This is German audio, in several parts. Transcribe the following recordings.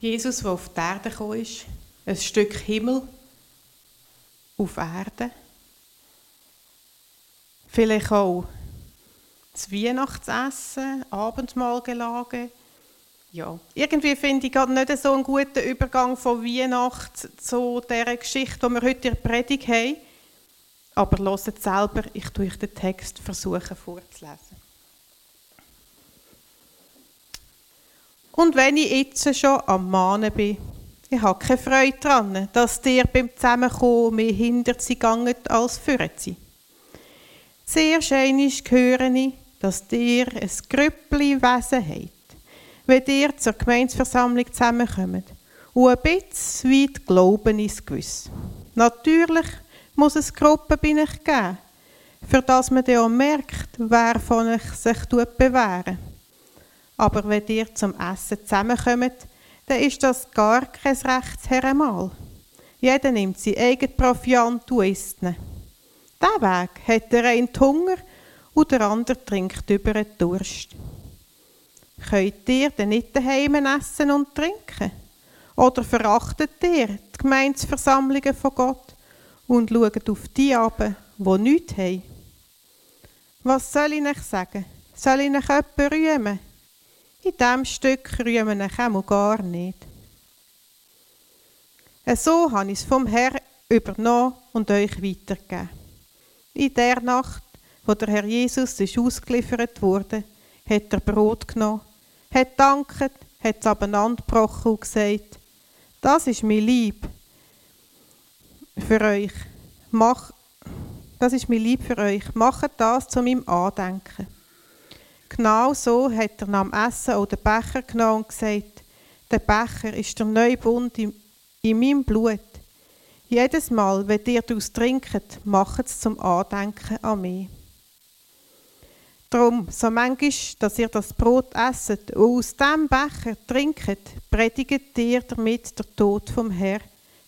Jesus, der auf die Erde gekommen ist, ein Stück Himmel auf Erde. Vielleicht auch das Weihnachtsessen, Abendmahlgelage. Ja, irgendwie finde ich gerade nicht so einen guten Übergang von Weihnacht zu dieser Geschichte, die wir heute in der Predigt haben. Aber hört selber, ich tue euch den Text versuchen vorzulesen. Und wenn ich jetzt schon am Mahnen bin, ich habe keine Freude daran, dass dir beim Zusammenkommen mehr hinter sie gegangen als für sie. Zuerst einmal höre ich, dass dir ein Grüppli Wesen habt, wenn ihr zur Gemeinsversammlung zusammenkommt und ein bisschen weit Glauben ist gewiss. Natürlich muss es Gruppen bei euch geben, für das man dann auch merkt, wer von euch sich bewähren aber wenn ihr zum Essen zusammenkommt, dann ist das gar kein Rechtsherrenmal. Jeder nimmt sein eigenes Proviant und isst ihn. Diesen Weg hat der eine Hunger und der andere trinkt über den Durst. Könnt ihr denn nicht daheim essen und trinken? Oder verachtet ihr die Gemeinsversammlungen von Gott und schaut auf die ab, die nichts haben? Was soll ich euch sagen? Soll ich euch jemanden rühmen? In diesem Stück rühmen ich auch gar nicht. So habe ich es vom Herrn übernommen und euch weitergegeben. In der Nacht, wo der Herr Jesus ist ausgeliefert wurde, hat er Brot genommen, hat dankt, hat es abeinandergebrochen und gesagt, das ist mein Lieb für euch. Mach, das ist mein Lieb für euch. Macht das zu meinem Andenken. Genau so hat er dem Essen auch den Becher genommen und gesagt, der Becher ist der neue Bund in, in meinem Blut. Jedes Mal, wenn ihr daraus trinkt, macht es zum Andenken an mich. Darum, so manchmal, dass ihr das Brot esset und aus dem Becher trinket, predigt ihr damit der Tod vom Herr,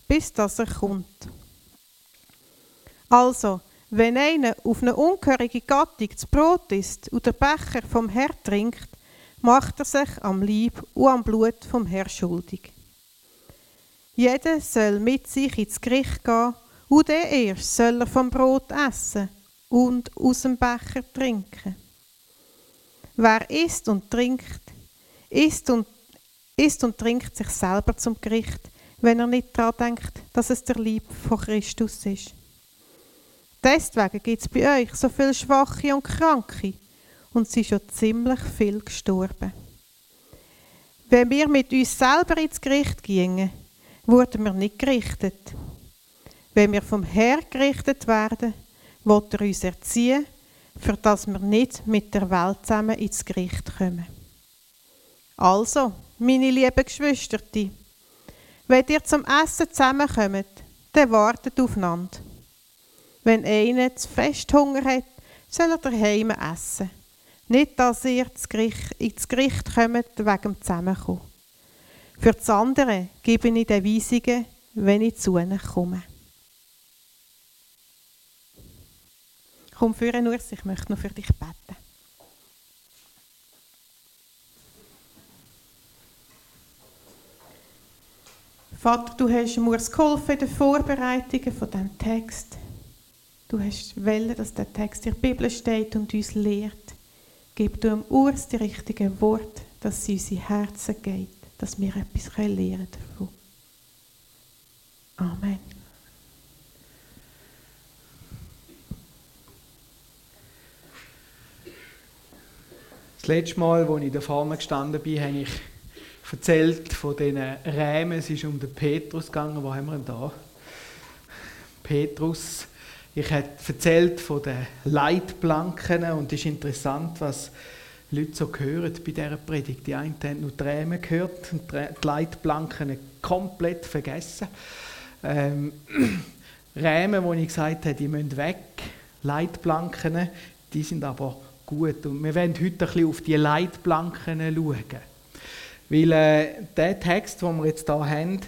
bis dass er kommt. Also, wenn einer auf eine ungehörige Gattung das Brot isst und der Becher vom Herr trinkt, macht er sich am Leib und am Blut vom Herr schuldig. Jeder soll mit sich ins Gericht gehen und der erst soll er vom Brot essen und aus dem Becher trinken. Wer isst und trinkt, isst und, isst und trinkt sich selber zum Gericht, wenn er nicht daran denkt, dass es der Lieb von Christus ist. Deswegen gibt es bei euch so viele Schwache und Kranke und sie sind schon ziemlich viel gestorben. Wenn wir mit uns selber ins Gericht gingen, wurden wir nicht gerichtet. Wenn wir vom Herr gerichtet werden, wird er uns erziehen, für dass wir nicht mit der Welt zusammen ins Gericht kommen. Also, meine lieben Geschwister, wenn ihr zum Essen zusammenkommt, dann wartet aufeinander. Wenn einer zu fest Hunger hat, soll er daheim essen. Nicht, dass ihr ins Gericht kommt wegen dem Zusammenkommen. Für das andere gebe ich den Weisungen, wenn ich zu ihnen komme. Komm führen, Urs, ich möchte noch für dich beten. Vater, du hast mir geholfen in den Vorbereitungen von diesem Text. Du hast wollen, dass der Text in der Bibel steht und uns lehrt. Gib du am Urs die richtigen Worte, dass sie unsere Herzen geht, dass wir etwas lernen davon. Amen. Das letzte Mal, als ich da vorne gestanden bin, habe ich erzählt von diesen Rämen. Es ist um den Petrus gegangen. Wo haben wir ihn da? Petrus ich habe erzählt von den Leitplanken und es ist interessant, was Leute so hören bei dieser Predigt. Die einen haben nur Tränen gehört und die Leitplanken komplett vergessen. Ähm, Rämen, wo ich gesagt habe, die müssen weg. Leitplanken, die sind aber gut. Und wir werden heute ein bisschen auf die Leitplanken schauen. Weil äh, der Text, den wir jetzt hier haben,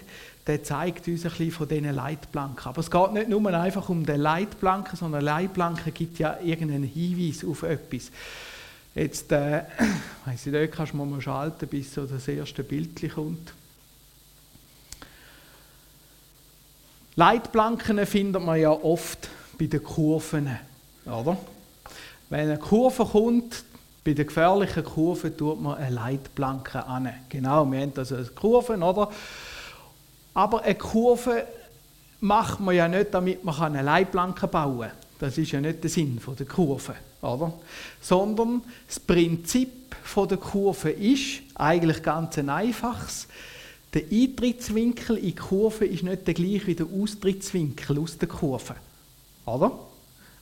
der zeigt uns ein bisschen von diesen Leitplanken. Aber es geht nicht nur einfach um den Leitplanken, sondern Leitplanken gibt ja irgendeinen Hinweis auf etwas. Jetzt, äh, weiss ich nicht, kannst du mal schalten, bis so das erste Bild kommt. Leitplanken findet man ja oft bei den Kurven, oder? Wenn eine Kurve kommt, bei den gefährlichen Kurven tut man eine Leitplanke an. Genau, wir haben also Kurven, oder? Aber eine Kurve macht man ja nicht, damit man eine Leitplanke bauen kann. Das ist ja nicht der Sinn der Kurve, oder? Sondern das Prinzip der Kurve ist eigentlich ganz ein einfaches. Der Eintrittswinkel in die Kurve ist nicht der gleiche wie der Austrittswinkel aus der Kurve. Oder?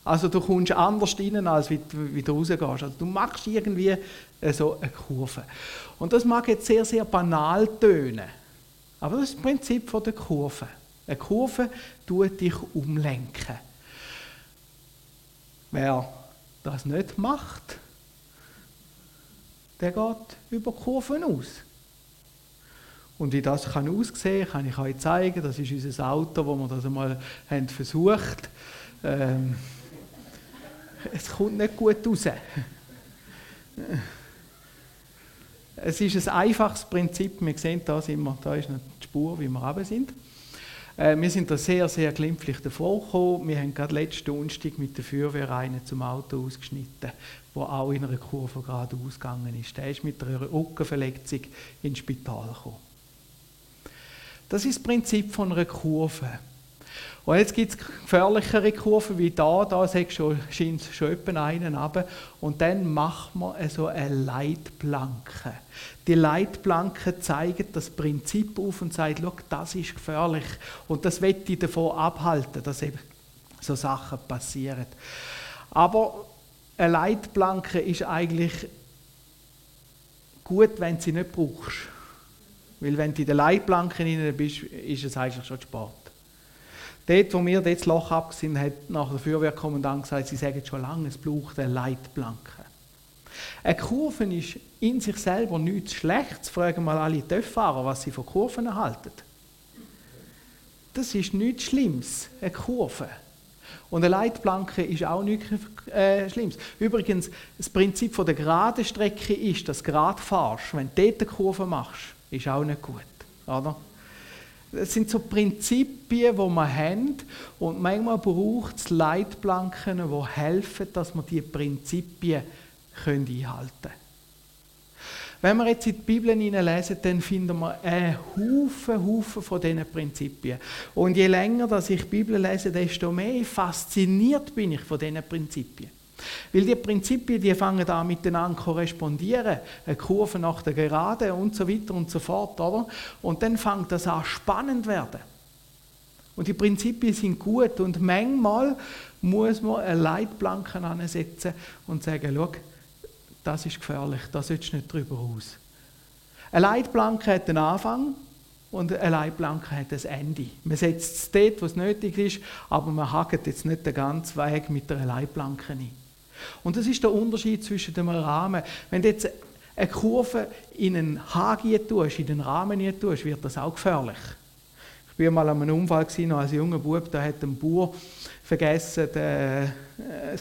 Also du kommst anders rein, als wie du rausgehst. Also du machst irgendwie so eine Kurve. Und das mag jetzt sehr, sehr banal tönen. Aber das ist das Prinzip der Kurve. Eine Kurve tut dich umlenken. Wer das nicht macht, der geht über Kurven aus. Und wie das kann aussehen kann ich euch zeigen. Das ist unser Auto, wo wir das einmal haben versucht ähm, Es kommt nicht gut raus. Es ist ein einfaches Prinzip. Wir sehen da, sind wir, da ist die Spur, wie wir runter sind. Äh, wir sind da sehr, sehr glimpflich davor gekommen. Wir haben gerade letzten Donnerstag mit der Feuerwehr einen zum Auto ausgeschnitten, der auch in einer Kurve gerade ausgegangen ist. Der ist mit einer Rückenverletzung ins Spital gekommen. Das ist das Prinzip von einer Kurve. Und jetzt gibt es gefährlichere Kurven wie da, da scheint schon, schon etwa einen runter. Und dann macht man so eine Leitplanke. Die Leitplanke zeigt das Prinzip auf und sagt, das ist gefährlich. Und das wird ich davon abhalten, dass eben so Sachen passieren. Aber eine Leitplanke ist eigentlich gut, wenn du sie nicht brauchst. Weil wenn du in der Leitplanke drin bist, ist es eigentlich schon Sport. Dort, wo wir das Loch ab sind, hat nach der Feuerwehrkommandant gesagt, sie sagen schon lange, es braucht eine Leitplanke. Eine Kurve ist in sich selber nichts Schlechtes. Fragen mal alle Töfffahrer, was sie von Kurven halten. Das ist nichts Schlimmes, eine Kurve. Und eine Leitplanke ist auch nichts äh, Schlimmes. Übrigens, das Prinzip der geraden Strecke ist, dass du gerade fahrst. Wenn du dort eine Kurve machst, ist auch nicht gut. Oder? Das sind so Prinzipien, die wir haben. Und manchmal braucht es Leitplanken, die helfen, dass wir diese Prinzipien einhalten können. Wenn wir jetzt in die Bibel hineinlesen, dann finden wir einen Haufen, Haufen von diesen Prinzipien. Und je länger dass ich die Bibel lese, desto mehr fasziniert bin ich von diesen Prinzipien. Weil die Prinzipien, die fangen da miteinander korrespondieren, eine Kurve nach der Gerade und so weiter und so fort, oder? Und dann fängt das an spannend werden. Und die Prinzipien sind gut und manchmal muss man eine Leitplanke ansetzen und sagen, schau, das ist gefährlich, da sollst du nicht drüber raus. Eine Leitplanke hat einen Anfang und eine Leitplanke hat ein Ende. Man setzt es dort, wo es nötig ist, aber man hakt jetzt nicht den ganzen Weg mit einer Leitplanke ein. Und das ist der Unterschied zwischen dem Rahmen. Wenn du jetzt eine Kurve in einen Haken tust, in den Rahmen tust, wird das auch gefährlich. Ich war mal an einem Unfall noch als junger Bub, da hat ein Bauer vergessen, den, äh,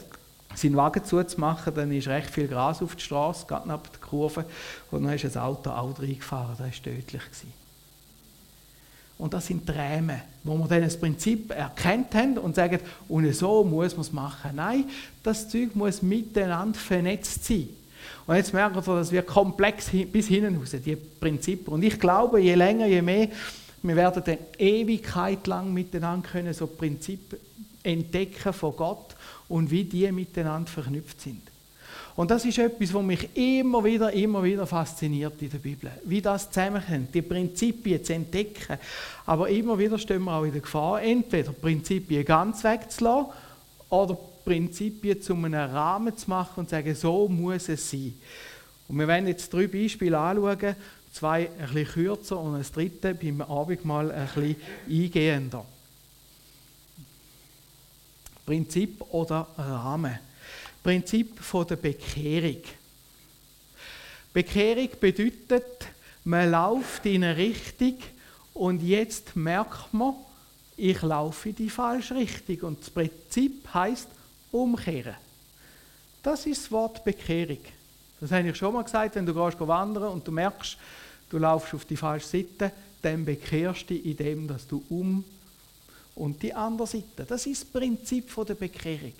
seinen Wagen zuzumachen, dann ist recht viel Gras auf der Straße, gerade neben der Kurve, und dann ist das Auto auch reingefahren, das war tödlich. Gewesen. Und das sind Tränen, wo wir dann das Prinzip erkannt haben und sagen, und so muss man es machen. Nein, das Zeug muss miteinander vernetzt sein. Und jetzt merken wir, das wird komplex bis hinten raus, die Prinzipien. Und ich glaube, je länger, je mehr, wir werden dann Ewigkeit lang miteinander können, so Prinzipien entdecken von Gott und wie die miteinander verknüpft sind. Und das ist etwas, was mich immer wieder, immer wieder fasziniert in der Bibel. Wie das zusammenhängt, die Prinzipien zu entdecken. Aber immer wieder stehen wir auch in der Gefahr, entweder Prinzipien ganz wegzulassen oder Prinzipien zu einem Rahmen zu machen und zu sagen, so muss es sein. Und wir werden jetzt drei Beispiele anschauen, zwei bisschen kürzer und das dritte beim Abendmahl ein bisschen eingehender. Prinzip oder Rahmen. Prinzip der Bekehrung. Bekehrung bedeutet, man läuft in eine Richtung und jetzt merkt man, ich laufe in die falsche Richtung. Und das Prinzip heißt umkehren. Das ist das Wort Bekehrung. Das habe ich schon mal gesagt, wenn du gehst wandern und du merkst, du laufst auf die falsche Seite, dann bekehrst du dich, indem dass du um und die andere Seite. Das ist das Prinzip der Bekehrung.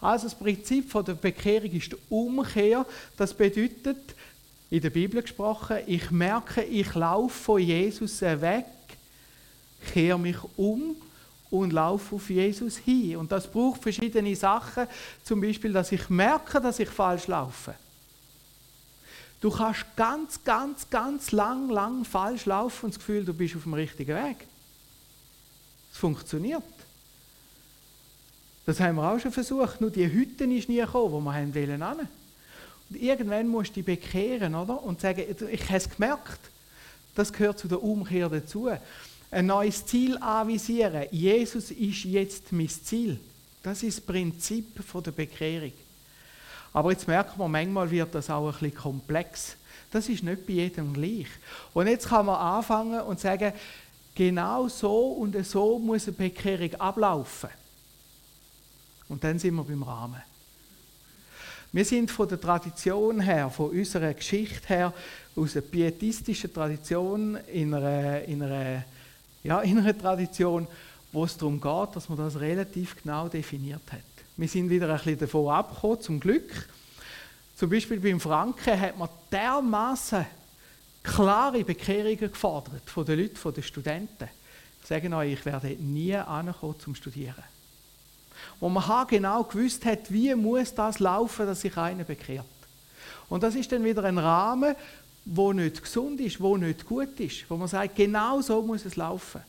Also das Prinzip der Bekehrung ist die Umkehr. Das bedeutet, in der Bibel gesprochen, ich merke, ich laufe von Jesus weg, kehre mich um und laufe auf Jesus hin. Und das braucht verschiedene Sachen, zum Beispiel, dass ich merke, dass ich falsch laufe. Du kannst ganz, ganz, ganz lang, lang falsch laufen und das Gefühl, du bist auf dem richtigen Weg. Es funktioniert. Das haben wir auch schon versucht, nur die Hütte ist nie gekommen, wo wir haben wollen. Und irgendwann musst du dich bekehren, oder? Und sagen, ich habe es gemerkt. Das gehört zu der Umkehr dazu. Ein neues Ziel anvisieren. Jesus ist jetzt mein Ziel. Das ist das Prinzip der Bekehrung. Aber jetzt merkt man, manchmal wird das auch ein bisschen komplex. Das ist nicht bei jedem gleich. Und jetzt kann man anfangen und sagen, genau so und so muss eine Bekehrung ablaufen. Und dann sind wir beim Rahmen. Wir sind von der Tradition her, von unserer Geschichte her, aus einer pietistischen Tradition, in einer, in einer, ja, in einer Tradition, wo es darum geht, dass man das relativ genau definiert hat. Wir sind wieder ein bisschen davon abgekommen, zum Glück. Zum Beispiel beim Franken hat man dermaßen klare Bekehrungen gefordert von den Leuten, von den Studenten. Ich sage euch, ich werde nie ankommen zum Studieren wo man genau gewusst hat, wie muss das laufen, dass sich einer bekehrt. Und das ist dann wieder ein Rahmen, wo nicht gesund ist, wo nicht gut ist, wo man sagt, genau so muss es laufen.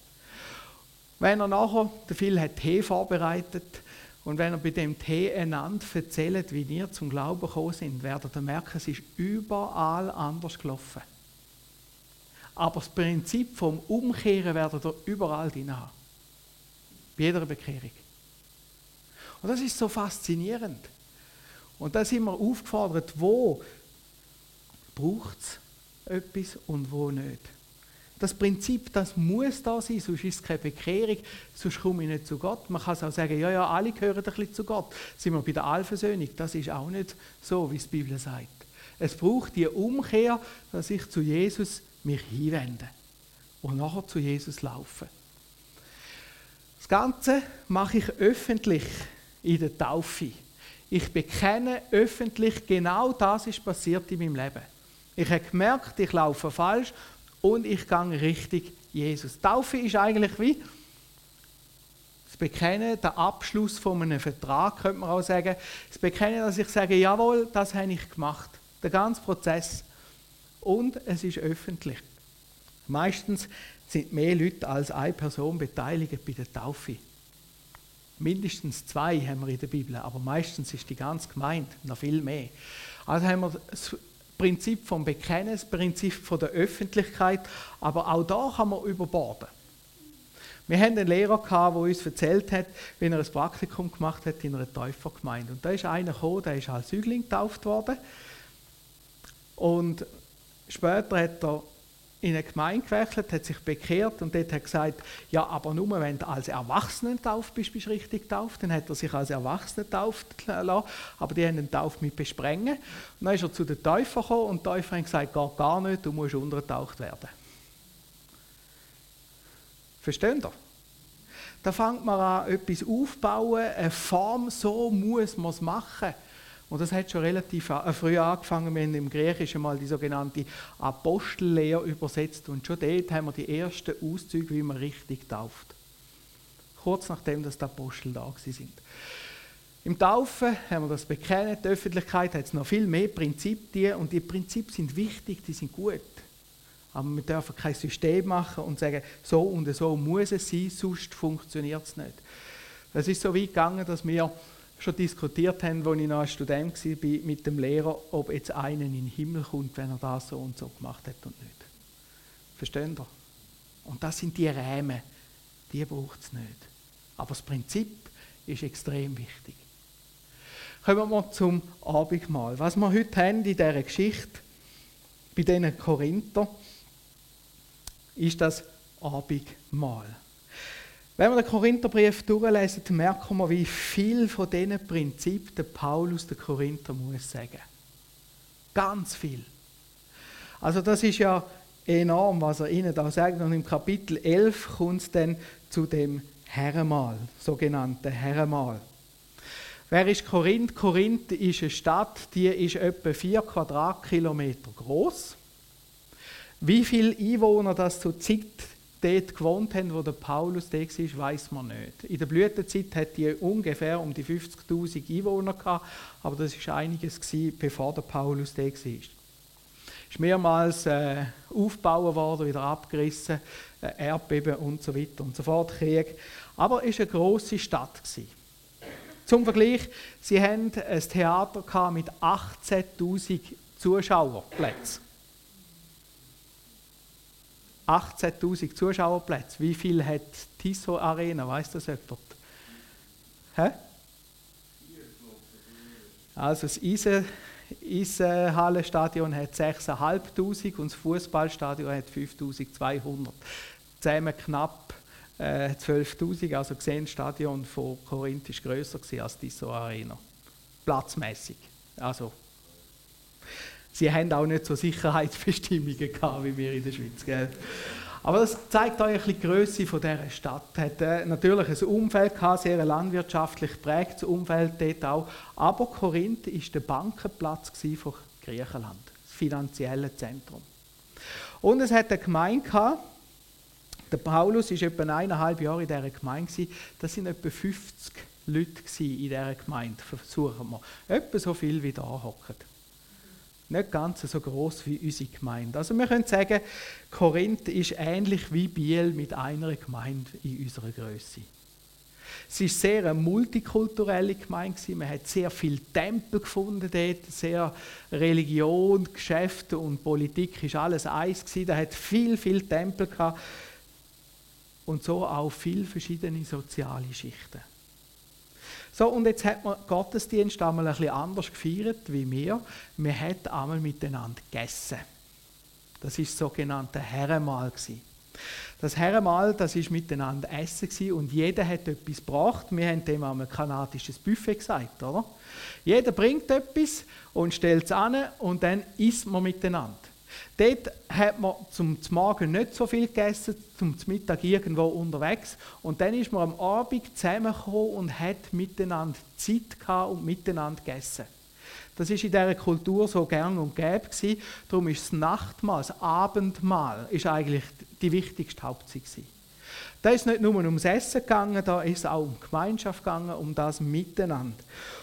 Wenn er nachher, der Phil hat Tee vorbereitet, und wenn er bei dem Tee einander erzählt, wie wir zum Glauben gekommen sind, werdet ihr merken, es ist überall anders gelaufen. Aber das Prinzip vom Umkehren werdet ihr überall drin haben. Bei jeder Bekehrung. Und das ist so faszinierend. Und da sind wir aufgefordert, wo braucht es etwas und wo nicht. Das Prinzip, das muss da sein, sonst ist es keine Bekehrung, sonst komme ich nicht zu Gott. Man kann es auch sagen, ja, ja, alle gehören ein bisschen zu Gott. Sind wir bei der Allversöhnung, das ist auch nicht so, wie es die Bibel sagt. Es braucht die Umkehr, dass ich zu Jesus mich hinwende und nachher zu Jesus laufe. Das Ganze mache ich öffentlich in der Taufe. Ich bekenne öffentlich, genau das ist passiert in meinem Leben. Ich habe gemerkt, ich laufe falsch und ich gehe richtig Jesus. Taufe ist eigentlich wie das Bekennen, der Abschluss von einem Vertrag, könnte man auch sagen. Das Bekennen, dass ich sage, jawohl, das habe ich gemacht. Der ganze Prozess. Und es ist öffentlich. Meistens sind mehr Leute als eine Person beteiligt bei der Taufe. Mindestens zwei haben wir in der Bibel, aber meistens ist die ganze Gemeinde noch viel mehr. Also haben wir das Prinzip vom Bekennen, das Prinzip von der Öffentlichkeit, aber auch da kann man überborden. Wir hatten einen Lehrer, der uns erzählt hat, wie er ein Praktikum gemacht hat in einer Täufergemeinde. Und da ist einer gekommen, der ist als Säugling getauft worden. Und später hat er in eine Gemeinde gewechselt, hat sich bekehrt und dort hat gesagt, ja, aber nur wenn du als Erwachsener tauft bist, bist du richtig getauft. Dann hat er sich als Erwachsener tauft lassen, aber die haben den Tauf mit besprengen. Und dann ist er zu den Täufern gekommen und die Täufer haben gesagt, geht gar nicht, du musst untergetaucht werden. Versteht ihr? Da fängt man an, etwas aufzubauen, eine Form, so muss man es machen. Und das hat schon relativ äh, früh angefangen. Wir haben im Griechischen mal die sogenannte Apostellehre übersetzt und schon dort haben wir die ersten Auszüge, wie man richtig tauft. Kurz nachdem dass die Apostel da sind. Im Taufen haben wir das bekennen, die Öffentlichkeit hat noch viel mehr Prinzipien und die Prinzipien sind wichtig, die sind gut. Aber wir dürfen kein System machen und sagen, so und so muss es sein, sonst funktioniert es nicht. Es ist so weit gegangen, dass wir schon diskutiert haben, als ich noch ein Student war, mit dem Lehrer, ob jetzt einer in den Himmel kommt, wenn er das so und so gemacht hat und nicht. Verstehen ihr? Und das sind die Rämen, die braucht es nicht. Aber das Prinzip ist extrem wichtig. Kommen wir zum Abendmahl. Was wir heute haben in dieser Geschichte, bei diesen Korinther, ist das Abendmahl. Wenn wir den Korintherbrief durchlesen, merken wir, wie viel von diesen Prinzipien Paulus der Korinther muss sagen. Ganz viel. Also das ist ja enorm, was er ihnen da sagt. Und im Kapitel 11 kommt es dann zu dem Herrenmal, sogenannte Herrenmal. Wer ist Korinth? Korinth ist eine Stadt, die ist etwa 4 Quadratkilometer groß. Wie viele Einwohner das zur Zeit dort gewohnt haben, wo der Paulus da war, weiß man nicht. In der Blütezeit hat die ungefähr um die 50.000 Einwohner gehabt, aber das war einiges gewesen, bevor der Paulus da war. Es ist mehrmals äh, aufgebaut worden, wieder abgerissen, äh, Erdbeben und so weiter und so fort, Krieg. Aber es war eine grosse Stadt. Gewesen. Zum Vergleich, sie hatten ein Theater mit 18.000 Zuschauerplätzen. 18.000 Zuschauerplätze. Wie viel hat Tissot Arena? Weiß das jemand? Hä? Also das Eisen, Eisenhallenstadion hat 6.500 und das Fußballstadion hat 5.200. Zusammen knapp äh, 12.000. Also gesehen, das Stadion von Korinth ist grösser als Tissot Arena. Platzmäßig. Also Sie haben auch nicht so Sicherheitsbestimmungen gehabt wie wir in der Schweiz. Gell? Aber das zeigt euch die Größe von dieser Stadt. Hat äh, natürlich ein Umfeld gehabt, sehr landwirtschaftlich geprägtes Umfeld dort auch. Aber Korinth war der Bankenplatz von Griechenland, das finanzielle Zentrum. Und es hat eine Gemeinde gehabt, der Paulus war etwa eineinhalb Jahre in dieser Gemeinde. Das sind etwa 50 Leute in dieser Gemeinde, versuchen wir. Etwa so viel wie da hocken nicht ganz so groß wie unsere Gemeinde. Also wir können sagen, Korinth ist ähnlich wie Biel mit einer Gemeinde in unserer Größe. Es ist sehr eine multikulturelle Gemeinde Man hat sehr viele Tempel gefunden dort, sehr Religion, Geschäfte und Politik ist alles eins. Da hat viel, viel Tempel gehabt und so auch viele verschiedene soziale Schichten. So, und jetzt hat man Gottesdienst einmal ein bisschen anders gefeiert wie wir. Wir haben einmal miteinander gegessen. Das ist das sogenannte Herrenmahl. Das Herrenmahl, das ist miteinander essen und jeder hat etwas gebracht. Wir haben dem einmal kanadisches Buffet gesagt, oder? Jeder bringt etwas und stellt es an und dann isst man miteinander. Dort hat man zum Morgen nicht so viel gegessen, zum Mittag irgendwo unterwegs. Und dann ist man am Abend zusammengekommen und hat miteinander Zeit gehabt und miteinander gegessen. Das ist in dieser Kultur so gern und gäbe. Darum ist das Nachtmahl, das Abendmahl, ist eigentlich die wichtigste Hauptzeit gewesen. Da ist nicht nur ums Essen gegangen, da ist auch um Gemeinschaft gegangen, um das Miteinander.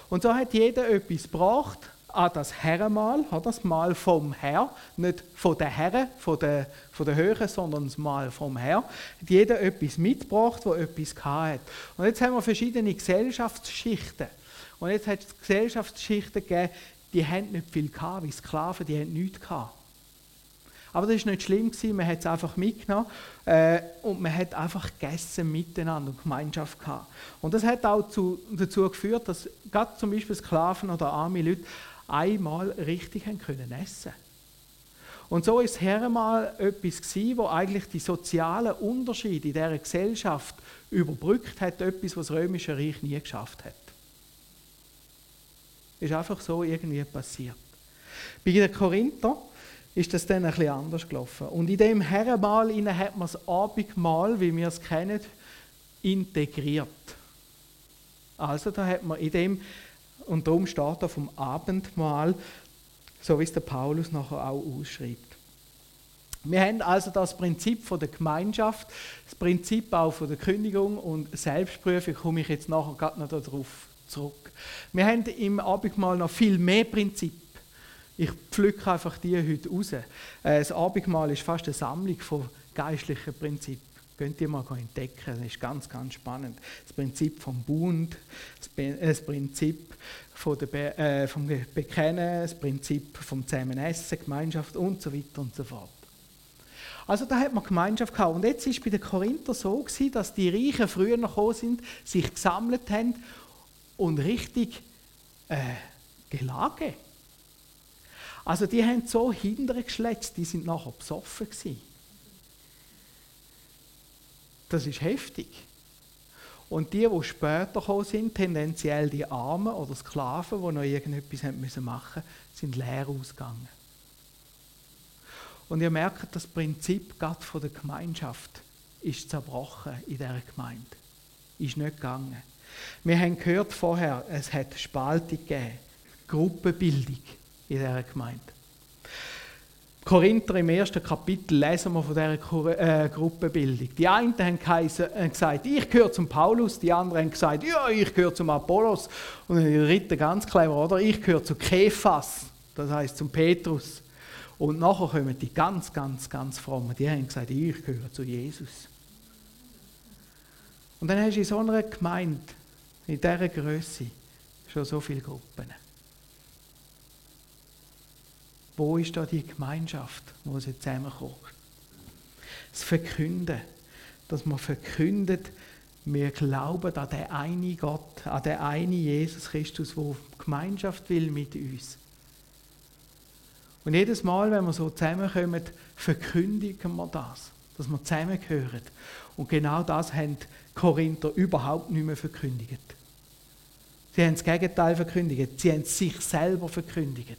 Und so hat jeder etwas gebracht an das Herrenmahl, das Mahl vom Herr, nicht von der Herren, von der, von der Höhe, sondern das Mahl vom Herr. Hat jeder etwas mitgebracht, wo etwas hat. Und jetzt haben wir verschiedene Gesellschaftsschichten. Und jetzt hat es Gesellschaftsschichten gegeben, die haben nicht viel gehabt, wie Sklaven, die haben nichts gehabt. Aber das war nicht schlimm, man hat es einfach mitgenommen äh, und man hat einfach gegessen miteinander und Gemeinschaft gehabt. Und das hat auch zu, dazu geführt, dass gerade zum Beispiel Sklaven oder arme Leute einmal richtig haben können essen Und so ist Herrenmal etwas gewesen, wo eigentlich die sozialen Unterschiede in dieser Gesellschaft überbrückt hat, etwas, was das Römische Reich nie geschafft hat. Ist einfach so irgendwie passiert. Bei den Korinther ist das dann ein anders gelaufen. Und in dem Herrenmal hat man das Abendmahl, wie wir es kennen, integriert. Also da hat man in dem und darum steht er vom Abendmahl, so wie es der Paulus nachher auch ausschreibt. Wir haben also das Prinzip von der Gemeinschaft, das Prinzip auch von der Kündigung und Selbstprüfung, komme ich jetzt nachher gerade noch darauf zurück. Wir haben im Abendmahl noch viel mehr Prinzip. Ich pflücke einfach die heute raus. Äh, das Abendmahl ist fast eine Sammlung von geistlichen Prinzipien. Könnt ihr mal entdecken, das ist ganz, ganz spannend. Das Prinzip vom Bund, das Prinzip der Be äh, vom Bekennen, das Prinzip vom Zusammenessen, Gemeinschaft und so weiter und so fort. Also da hat man Gemeinschaft gehabt. Und jetzt ist bei den Korinther so gewesen, dass die Reichen früher noch gekommen sind, sich gesammelt haben und richtig äh, gelagert. Also die haben so hintergeschletzt, die sind nachher besoffen gewesen. Das ist heftig. Und die, die später gekommen sind, tendenziell die Armen oder Sklaven, die noch irgendetwas machen müssen, sind leer ausgegangen. Und ihr merkt, das Prinzip gerade von der Gemeinschaft ist zerbrochen in dieser Gemeinde. Ist nicht gegangen. Wir haben gehört vorher, es hat Spaltung gegeben, Gruppenbildung in dieser Gemeinde. Korinther im ersten Kapitel lesen wir von dieser äh, Gruppenbildung. Die einen haben gesagt, ich gehöre zum Paulus, die anderen haben gesagt, ja, ich gehöre zum Apollos. Und die dritte ganz clever, oder? Ich gehöre zu Kephas, das heißt zum Petrus. Und nachher kommen die ganz, ganz, ganz frommen, die haben gesagt, ich gehöre zu Jesus. Und dann hast du in so einer Gemeinde, in dieser Größe, schon so viele Gruppen. Wo ist da die Gemeinschaft, wo sie zusammenkommt? Das Verkünden, dass man verkündet, wir glauben an den einen Gott, an den einen Jesus Christus, der Gemeinschaft will mit uns. Und jedes Mal, wenn wir so zusammenkommen, verkündigen wir das, dass wir zusammengehören. Und genau das haben die Korinther überhaupt nicht mehr verkündigt. Sie haben das Gegenteil verkündigt. Sie haben sich selber verkündigt.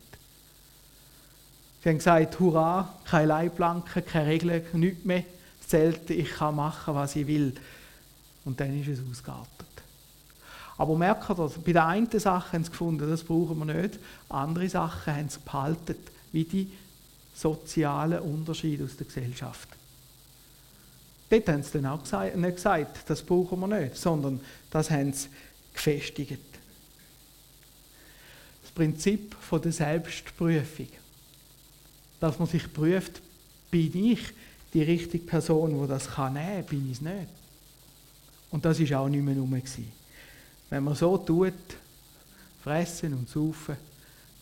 Sie haben gesagt, hurra, keine Leitplanken, keine Regeln, nichts mehr. zählt, ich kann machen, was ich will. Und dann ist es ausgeartet. Aber merkt ihr, bei der einen Sache haben sie gefunden, das brauchen wir nicht. Andere Sachen haben sie behalten, wie die sozialen Unterschiede aus der Gesellschaft. Dort haben sie dann auch nicht gesagt, das brauchen wir nicht, sondern das haben sie gefestigt. Das Prinzip der Selbstprüfung dass man sich prüft, bin ich die richtige Person, die das kann nehmen, bin ich es nicht. Und das ist auch nicht mehr rum. Wenn man so tut, fressen und saufen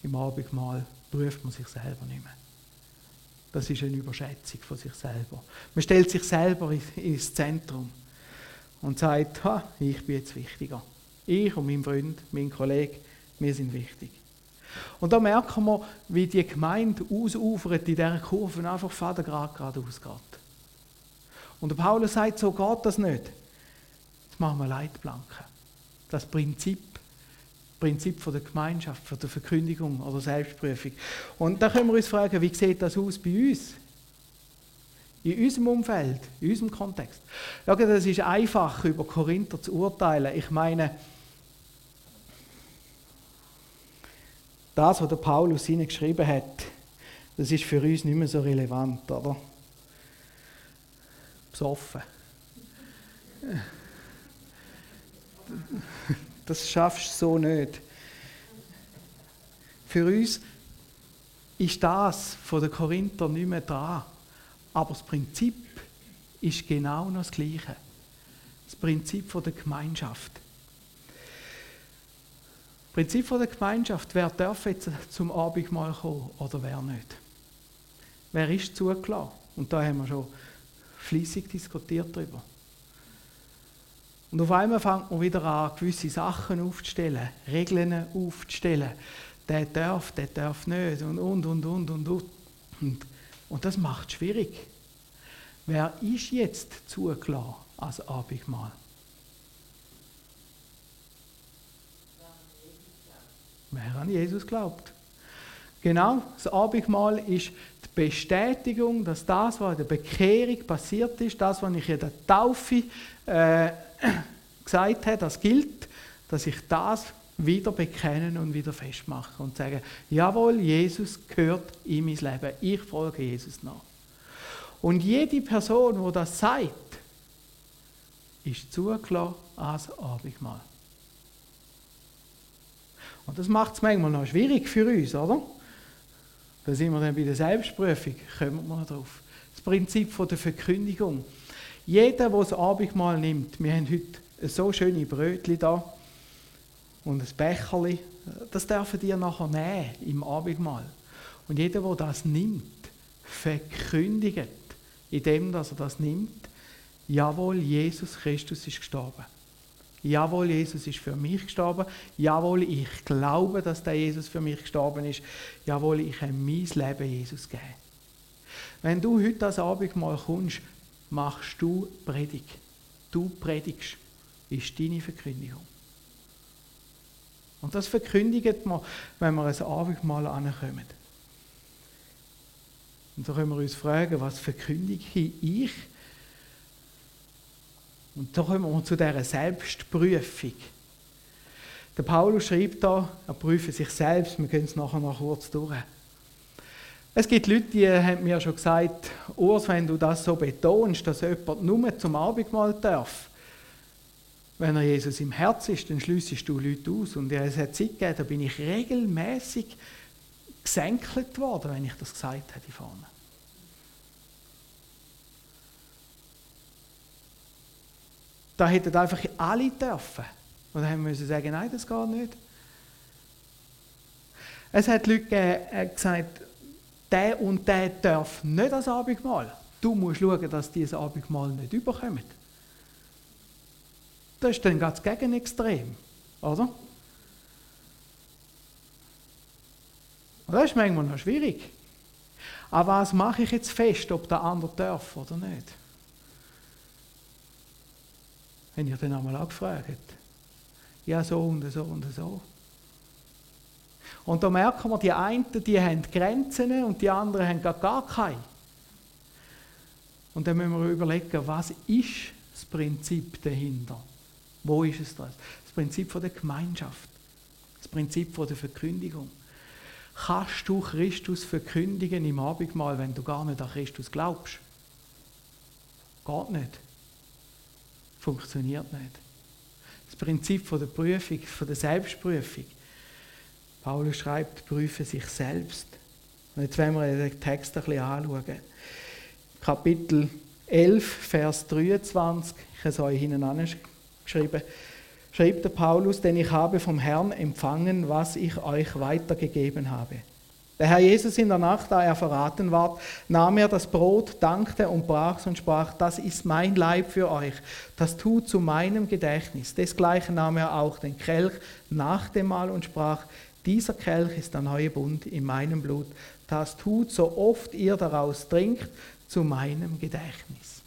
im Abendmahl, prüft man sich selber nicht mehr. Das ist eine Überschätzung von sich selber. Man stellt sich selber ins Zentrum und sagt, ha, ich bin jetzt wichtiger. Ich und mein Freund, mein Kollege, wir sind wichtig. Und da merken wir, wie die Gemeinde ausufert in dieser Kurve und einfach Vatergrad geradeaus geht. Und der Paulus sagt, so geht das nicht. Jetzt machen wir Leitplanken. Das Prinzip, Prinzip von der Gemeinschaft, von der Verkündigung oder Selbstprüfung. Und da können wir uns fragen, wie sieht das aus bei uns? In unserem Umfeld, in unserem Kontext. Schau, das ist einfach, über Korinther zu urteilen. Ich meine, das, was der Paulus ihnen geschrieben hat, das ist für uns nicht mehr so relevant, oder? Besoffen. Das schaffst du so nicht. Für uns ist das von den Korinther nicht mehr da. Aber das Prinzip ist genau noch das Gleiche. Das Prinzip von der Gemeinschaft. Prinzip der Gemeinschaft, wer darf jetzt zum Abendmahl kommen oder wer nicht? Wer ist zugelassen? Und da haben wir schon fließig diskutiert darüber. Und auf einmal fängt man wieder an, gewisse Sachen aufzustellen, Regeln aufzustellen. Der darf, der darf nicht und, und, und, und, und, und. Und das macht es schwierig. Wer ist jetzt zugelassen als Abendmahl? Wer an Jesus glaubt. Genau, das Abendmahl ist die Bestätigung, dass das, was in der Bekehrung passiert ist, das, was ich in der Taufe äh, gesagt habe, das gilt, dass ich das wieder bekennen und wieder festmache und sage, jawohl, Jesus gehört in mein Leben, ich folge Jesus nach. Und jede Person, die das sagt, ist zugelassen als Abendmahl. Und das macht es manchmal noch schwierig für uns, oder? Da sind wir dann bei der Selbstprüfung, kommen wir noch drauf. Das Prinzip von der Verkündigung. Jeder, der das Abendmahl nimmt, wir haben heute so schöne Brötchen da und ein Becherli, das dürfen die nachher nehmen im Abendmahl. Und jeder, der das nimmt, verkündigt, indem er das nimmt, jawohl, Jesus Christus ist gestorben. Jawohl, Jesus ist für mich gestorben. Jawohl, ich glaube, dass der Jesus für mich gestorben ist. Jawohl, ich habe mein Leben Jesus gegeben. Wenn du heute das Abendmahl kommst, machst du Predigt. Du predigst. Ist deine Verkündigung. Und das verkündigt man, wenn wir ein Abendmahl ankommen. Und da können wir uns fragen, was verkündige ich Und so kommen wir zu dieser Selbstprüfung. Der Paulus schreibt da, er prüfe sich selbst, wir gehen es nachher noch kurz durch. Es gibt Leute, die haben mir schon gesagt, Urs, wenn du das so betonst, dass jemand nur zum Abendmahl darf, wenn er Jesus im Herz ist, dann schließest du Leute aus. Und es hat Zeit gegeben, da bin ich regelmäßig gesenkelt worden, wenn ich das gesagt habe vorne. Da hätten einfach alle dürfen. Und dann haben wir sagen, nein, das geht nicht. Es hat Leute gegeben, äh, gesagt, der und der darf nicht das Abendmahl. Du musst schauen, dass die das Abendmahl nicht überkommen. Das ist dann ganz Gegenextrem, oder? Und das ist manchmal noch schwierig. Aber was mache ich jetzt fest, ob der andere darf oder nicht? Wenn ihr dann einmal angefragt Ja, so und so und so. Und da merken wir, die einen, die haben Grenzen und die anderen haben gar, gar keine. Und dann müssen wir überlegen, was ist das Prinzip dahinter? Wo ist es das? Das Prinzip von der Gemeinschaft. Das Prinzip von der Verkündigung. Kannst du Christus verkündigen im Abendmahl, wenn du gar nicht an Christus glaubst? Geht nicht. Funktioniert nicht. Das Prinzip von der Prüfung, von der Selbstprüfung. Paulus schreibt, prüfe sich selbst. Und jetzt wollen wir den Text ein bisschen anschauen. Kapitel 11, Vers 23, ich habe es euch hinten angeschrieben, schreibt der Paulus, denn ich habe vom Herrn empfangen, was ich euch weitergegeben habe. Der Herr Jesus in der Nacht, da er verraten ward, nahm er das Brot, dankte und brach und sprach, das ist mein Leib für euch, das tut zu meinem Gedächtnis. Desgleichen nahm er auch den Kelch nach dem Mahl und sprach, dieser Kelch ist der neue Bund in meinem Blut. Das tut, so oft ihr daraus trinkt, zu meinem Gedächtnis.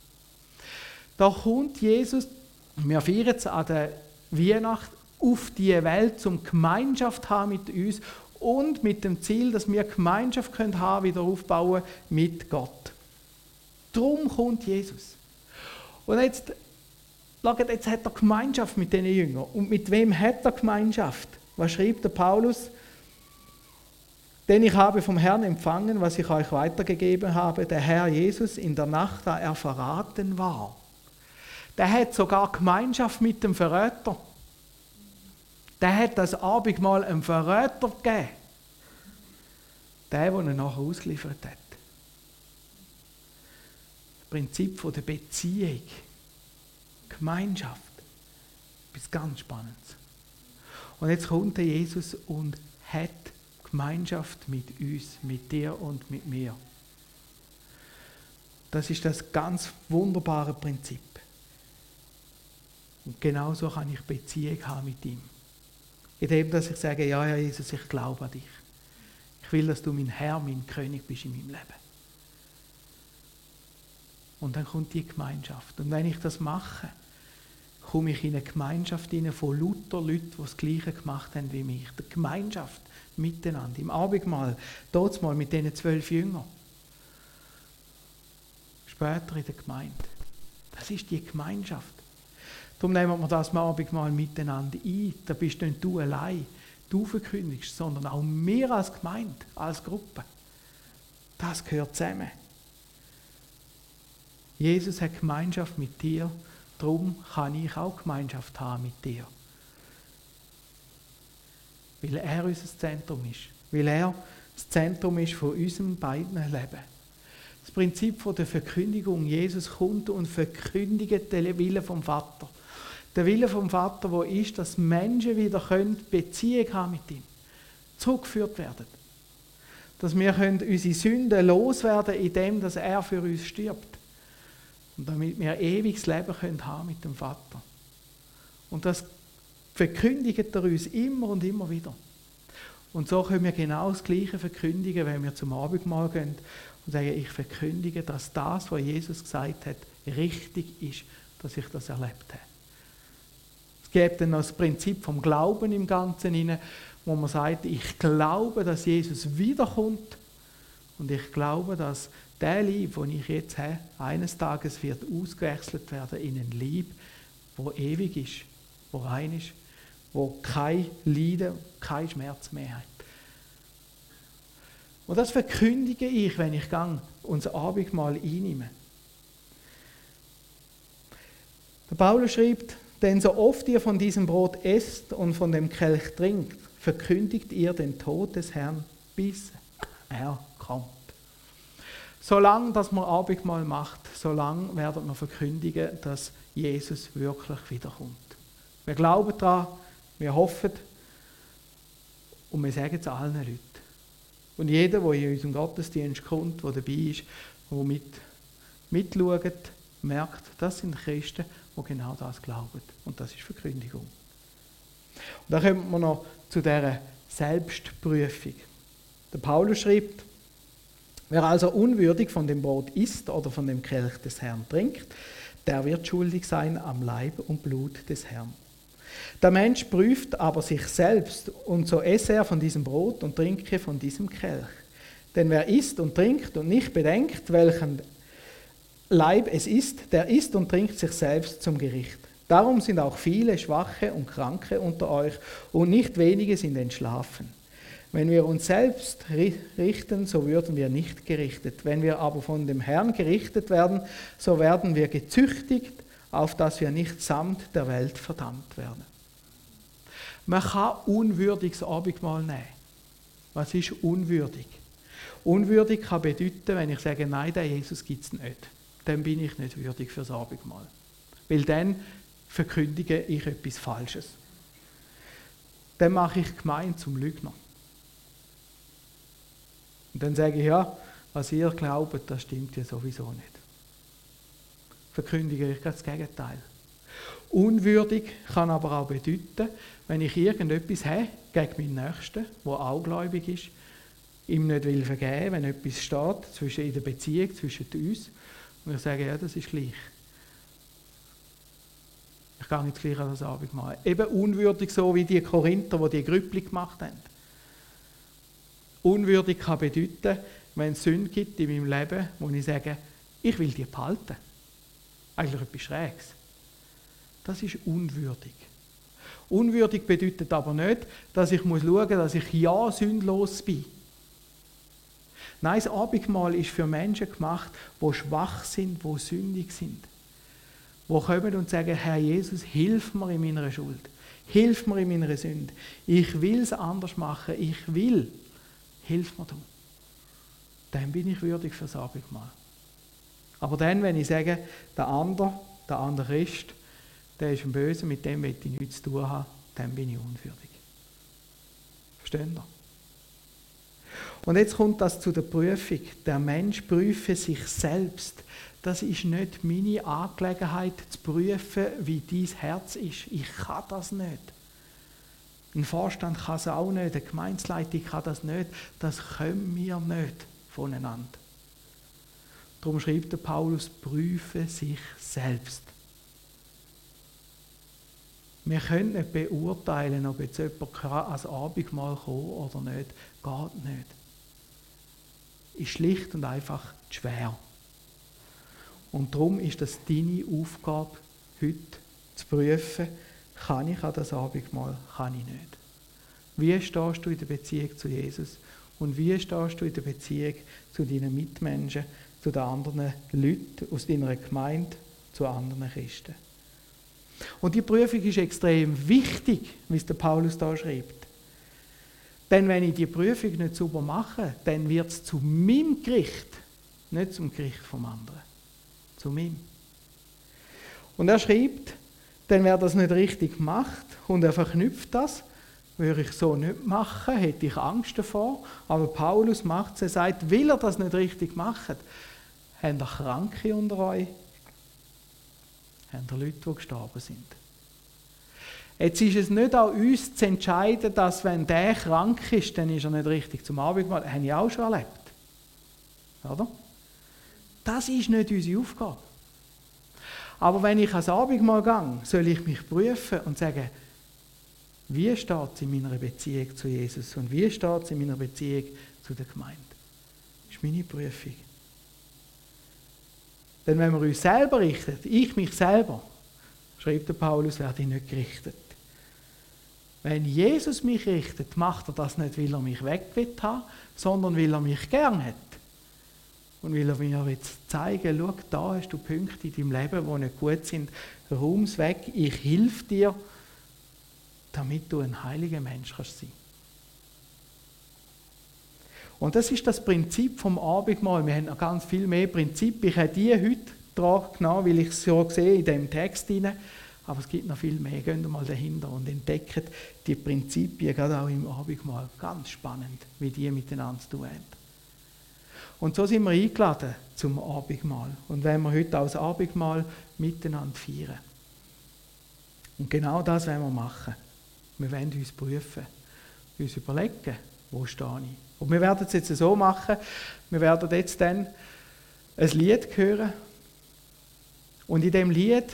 Da kommt Jesus, wir feiern es an der Weihnacht, auf die Welt, zum Gemeinschaft haben mit uns und mit dem Ziel, dass wir Gemeinschaft können haben, wieder aufbauen mit Gott. Drum kommt Jesus. Und jetzt, jetzt hat er Gemeinschaft mit den Jüngern. Und mit wem hat er Gemeinschaft? Was schreibt der Paulus? Denn ich habe vom Herrn empfangen, was ich euch weitergegeben habe, der Herr Jesus in der Nacht, da er verraten war. Der hat sogar Gemeinschaft mit dem Verräter. Der hat das Abendmahl einem Verräter gegeben. Der, der ihn nachher ausgeliefert hat. Das Prinzip der Beziehung. Gemeinschaft. Etwas ganz Spannendes. Und jetzt kommt der Jesus und hat Gemeinschaft mit uns, mit dir und mit mir. Das ist das ganz wunderbare Prinzip. Und genauso kann ich Beziehung haben mit ihm. Indem, dass ich sage, ja, Herr Jesus, ich glaube an dich. Ich will, dass du mein Herr, mein König bist in meinem Leben. Und dann kommt die Gemeinschaft. Und wenn ich das mache, komme ich in eine Gemeinschaft von lauter Leuten, die das Gleiche gemacht haben wie mich. Die Gemeinschaft miteinander. Im Abendmahl, dort mal mit diesen zwölf Jüngern. Später in der Gemeinde. Das ist die Gemeinschaft. Darum nehmen wir das Abendmahl miteinander ein. Da bist nicht du allein, du verkündigst, sondern auch wir als Gemeinde, als Gruppe. Das gehört zusammen. Jesus hat Gemeinschaft mit dir Darum kann ich auch Gemeinschaft haben mit dir. Weil er unser Zentrum ist. Weil er das Zentrum ist von unserem beiden Leben. Das Prinzip der Verkündigung. Jesus kommt und verkündigt den Willen vom Vater. Der Wille vom Vater, wo ist, dass Menschen wieder können Beziehung haben mit ihm, zurückgeführt werden. Dass wir können unsere Sünden loswerden, indem dass er für uns stirbt. Und damit wir ewiges Leben können haben mit dem Vater. Und das verkündigt er uns immer und immer wieder. Und so können wir genau das Gleiche verkündigen, wenn wir zum Abendmahl gehen und sagen, ich verkündige, dass das, was Jesus gesagt hat, richtig ist, dass ich das erlebt habe. Es gibt dann noch das Prinzip vom Glauben im Ganzen inne, wo man sagt, ich glaube, dass Jesus wiederkommt und ich glaube, dass der Lieb, den ich jetzt habe, eines Tages wird ausgewechselt werden in einen Lieb, wo ewig ist, wo rein ist, wo kein Leiden, kein Schmerz mehr hat. Und das verkündige ich, wenn ich gang unser Abendmahl einnehme. Der Paulus schreibt, denn so oft ihr von diesem Brot esst und von dem Kelch trinkt, verkündigt ihr den Tod des Herrn, bis er kommt. Solange dass man Abendmahl macht, solange werden wir verkündigen, dass Jesus wirklich wiederkommt. Wir glauben daran, wir hoffen und wir sagen es allen Leuten. Und jeder, der in unserem Gottesdienst kommt, der dabei ist, der mit, mitschaut, merkt, das sind Christen, die genau das glauben. Und das ist Verkündigung. Und dann kommen wir noch zu dieser Selbstprüfung. Der Paulus schreibt, wer also unwürdig von dem Brot isst oder von dem Kelch des Herrn trinkt, der wird schuldig sein am Leib und Blut des Herrn. Der Mensch prüft aber sich selbst, und so esse er von diesem Brot und trinke von diesem Kelch. Denn wer isst und trinkt und nicht bedenkt, welchen Leib es ist, der isst und trinkt sich selbst zum Gericht. Darum sind auch viele Schwache und Kranke unter euch, und nicht wenige sind entschlafen. Wenn wir uns selbst richten, so würden wir nicht gerichtet. Wenn wir aber von dem Herrn gerichtet werden, so werden wir gezüchtigt, auf dass wir nicht samt der Welt verdammt werden. Man kann unwürdiges Abendmahl nehmen. Was ist unwürdig? Unwürdig kann bedeuten, wenn ich sage, nein, der Jesus gibt es nicht dann bin ich nicht würdig fürs Abendmahl. Weil dann verkündige ich etwas Falsches. Dann mache ich gemein zum Lügner. Und dann sage ich, ja, was ihr glaubt, das stimmt ja sowieso nicht. Verkündige ich das Gegenteil. Unwürdig kann aber auch bedeuten, wenn ich irgendetwas habe gegen meinen Nächsten, der auch gläubig ist, ihm nicht will vergeben, wenn etwas steht zwischen in der Beziehung zwischen uns, und ich sage, ja, das ist gleich. Ich gehe nicht gleich an das Abendmahl. Eben unwürdig, so wie die Korinther, die die Grüppli gemacht haben. Unwürdig kann bedeuten, wenn es Sünde gibt in meinem Leben, wo ich sage, ich will die behalten. Eigentlich etwas Schräges. Das ist unwürdig. Unwürdig bedeutet aber nicht, dass ich schauen muss, dass ich ja sündlos bin. Nein, das Abendmahl ist für Menschen gemacht, die schwach sind, die sündig sind. Die kommen und sagen, Herr Jesus, hilf mir in meiner Schuld. Hilf mir in meiner Sünde. Ich will es anders machen. Ich will. Hilf mir du. Dann bin ich würdig für das Abendmahl. Aber dann, wenn ich sage, der andere, der andere Christ, der ist ein Böse, mit dem will ich nichts zu tun haben, dann bin ich unwürdig. Verstehen Sie? Und jetzt kommt das zu der Prüfung. Der Mensch prüfe sich selbst. Das ist nicht meine Angelegenheit zu prüfen, wie dein Herz ist. Ich kann das nicht. Ein Vorstand kann es auch nicht, eine Gemeinsleitung kann das nicht. Das können wir nicht voneinander. Darum schreibt der Paulus, prüfe sich selbst. Wir können nicht beurteilen, ob jetzt jemand als Abendmahl kommen oder nicht. Geht nicht ist schlicht und einfach schwer. Und darum ist das deine Aufgabe, heute zu prüfen, kann ich an das Abendmahl, kann ich nicht. Wie stehst du in der Beziehung zu Jesus? Und wie stehst du in der Beziehung zu deinen Mitmenschen, zu den anderen Leuten aus deiner Gemeinde, zu anderen Christen? Und die Prüfung ist extrem wichtig, wie es der Paulus da schreibt. Denn wenn ich die Prüfung nicht sauber mache, dann wird es zu meinem Gericht, nicht zum Gericht vom anderen. Zu meinem. Und er schreibt, denn wer das nicht richtig macht und er verknüpft das, würde ich so nicht machen, hätte ich Angst davor. Aber Paulus macht es, er sagt, will er das nicht richtig machen, haben ihr Kranke unter euch, haben ihr Leute, die gestorben sind. Jetzt ist es nicht an uns zu entscheiden, dass wenn der krank ist, dann ist er nicht richtig zum Abendmahl. Das habe ich auch schon erlebt. Oder? Das ist nicht unsere Aufgabe. Aber wenn ich ans Abendmahl gehe, soll ich mich prüfen und sagen, wie steht es in meiner Beziehung zu Jesus und wie steht es in meiner Beziehung zu der Gemeinde? Das ist meine Prüfung. Denn wenn wir uns selber richten, ich mich selber, schreibt der Paulus, werde ich nicht gerichtet. Wenn Jesus mich richtet, macht er das nicht, weil er mich weg will sondern weil er mich gern hat. Und weil er mir will zeigen schau, da hast du Punkte in deinem Leben, die nicht gut sind. Raums weg, ich hilf dir, damit du ein heiliger Mensch kannst sein. Und das ist das Prinzip vom Abendmahl. Wir haben noch ganz viel mehr Prinzipien. Ich habe die heute dran genommen, weil ich es so sehe in dem Text hinein. Aber es gibt noch viel mehr. Gehen mal dahinter und entdecken die Prinzipien, gerade auch im Abendmahl. Ganz spannend, wie die miteinander zu tun haben. Und so sind wir eingeladen zum Abendmahl. Und wenn wir heute als Abendmahl miteinander feiern. Und genau das werden wir machen. Wir werden uns prüfen, uns überlegen, wo stehe ich. Und wir werden es jetzt so machen, wir werden jetzt dann ein Lied hören. Und in dem Lied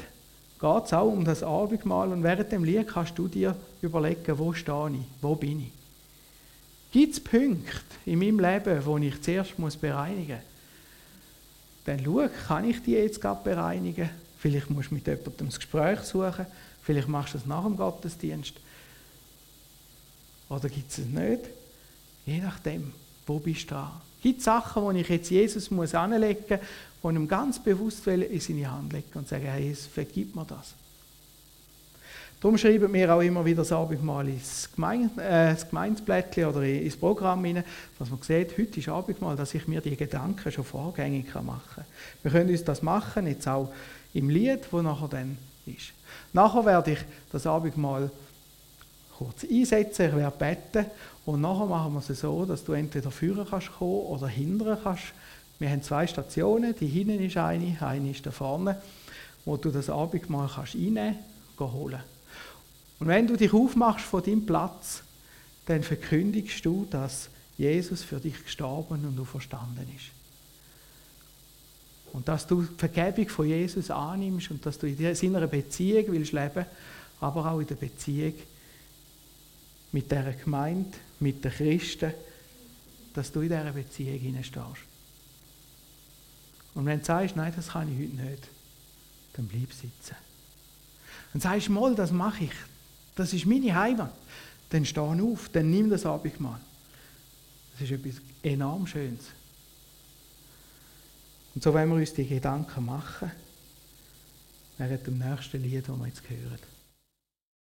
geht es auch um das Abendmahl. Und während dem Lied kannst du dir überlegen, wo stehe ich, wo bin ich. Gibt es Punkte in meinem Leben, wo ich zuerst muss bereinigen muss? Dann schau, kann ich die jetzt gerade bereinigen? Vielleicht musst du mit jemandem das Gespräch suchen. Vielleicht machst du es nach dem Gottesdienst. Oder gibt es es nicht? Je nachdem, wo bist du dran? Gibt es Sachen, wo ich jetzt Jesus muss anlegen muss, die ihm ganz bewusst in seine Hand legen und sagen, hey, Jesus, vergib mir das. Darum schreiben wir auch immer wieder das Abendmahl ins Gemeinde, äh, oder ins Programm hinein, dass man sieht, heute ist Abendmahl, dass ich mir die Gedanken schon vorgängig machen kann. Wir können uns das machen, jetzt auch im Lied, wo nachher dann ist. Nachher werde ich das Abendmahl kurz einsetzen, ich werde beten und nachher machen wir es so, dass du entweder führen kannst oder hindern kannst. Wir haben zwei Stationen, die hinten ist eine, eine ist da vorne, wo du das Abendmahl kannst reinnehmen kannst, holen. Und wenn du dich aufmachst von deinem Platz, dann verkündigst du, dass Jesus für dich gestorben und auferstanden ist. Und dass du die Vergebung von Jesus annimmst und dass du in seiner Beziehung willst leben, aber auch in der Beziehung mit der Gemeinde, mit den Christen, dass du in dieser Beziehung hineinstehst. Und wenn du sagst, nein, das kann ich heute nicht, dann bleib sitzen. Und sagst, mal, das mache ich, das ist meine Heimat, dann steh auf, dann nimm das Abendmahl. Das ist etwas enorm Schönes. Und so wollen wir uns die Gedanken machen, während dem nächsten Lied, das wir jetzt hören.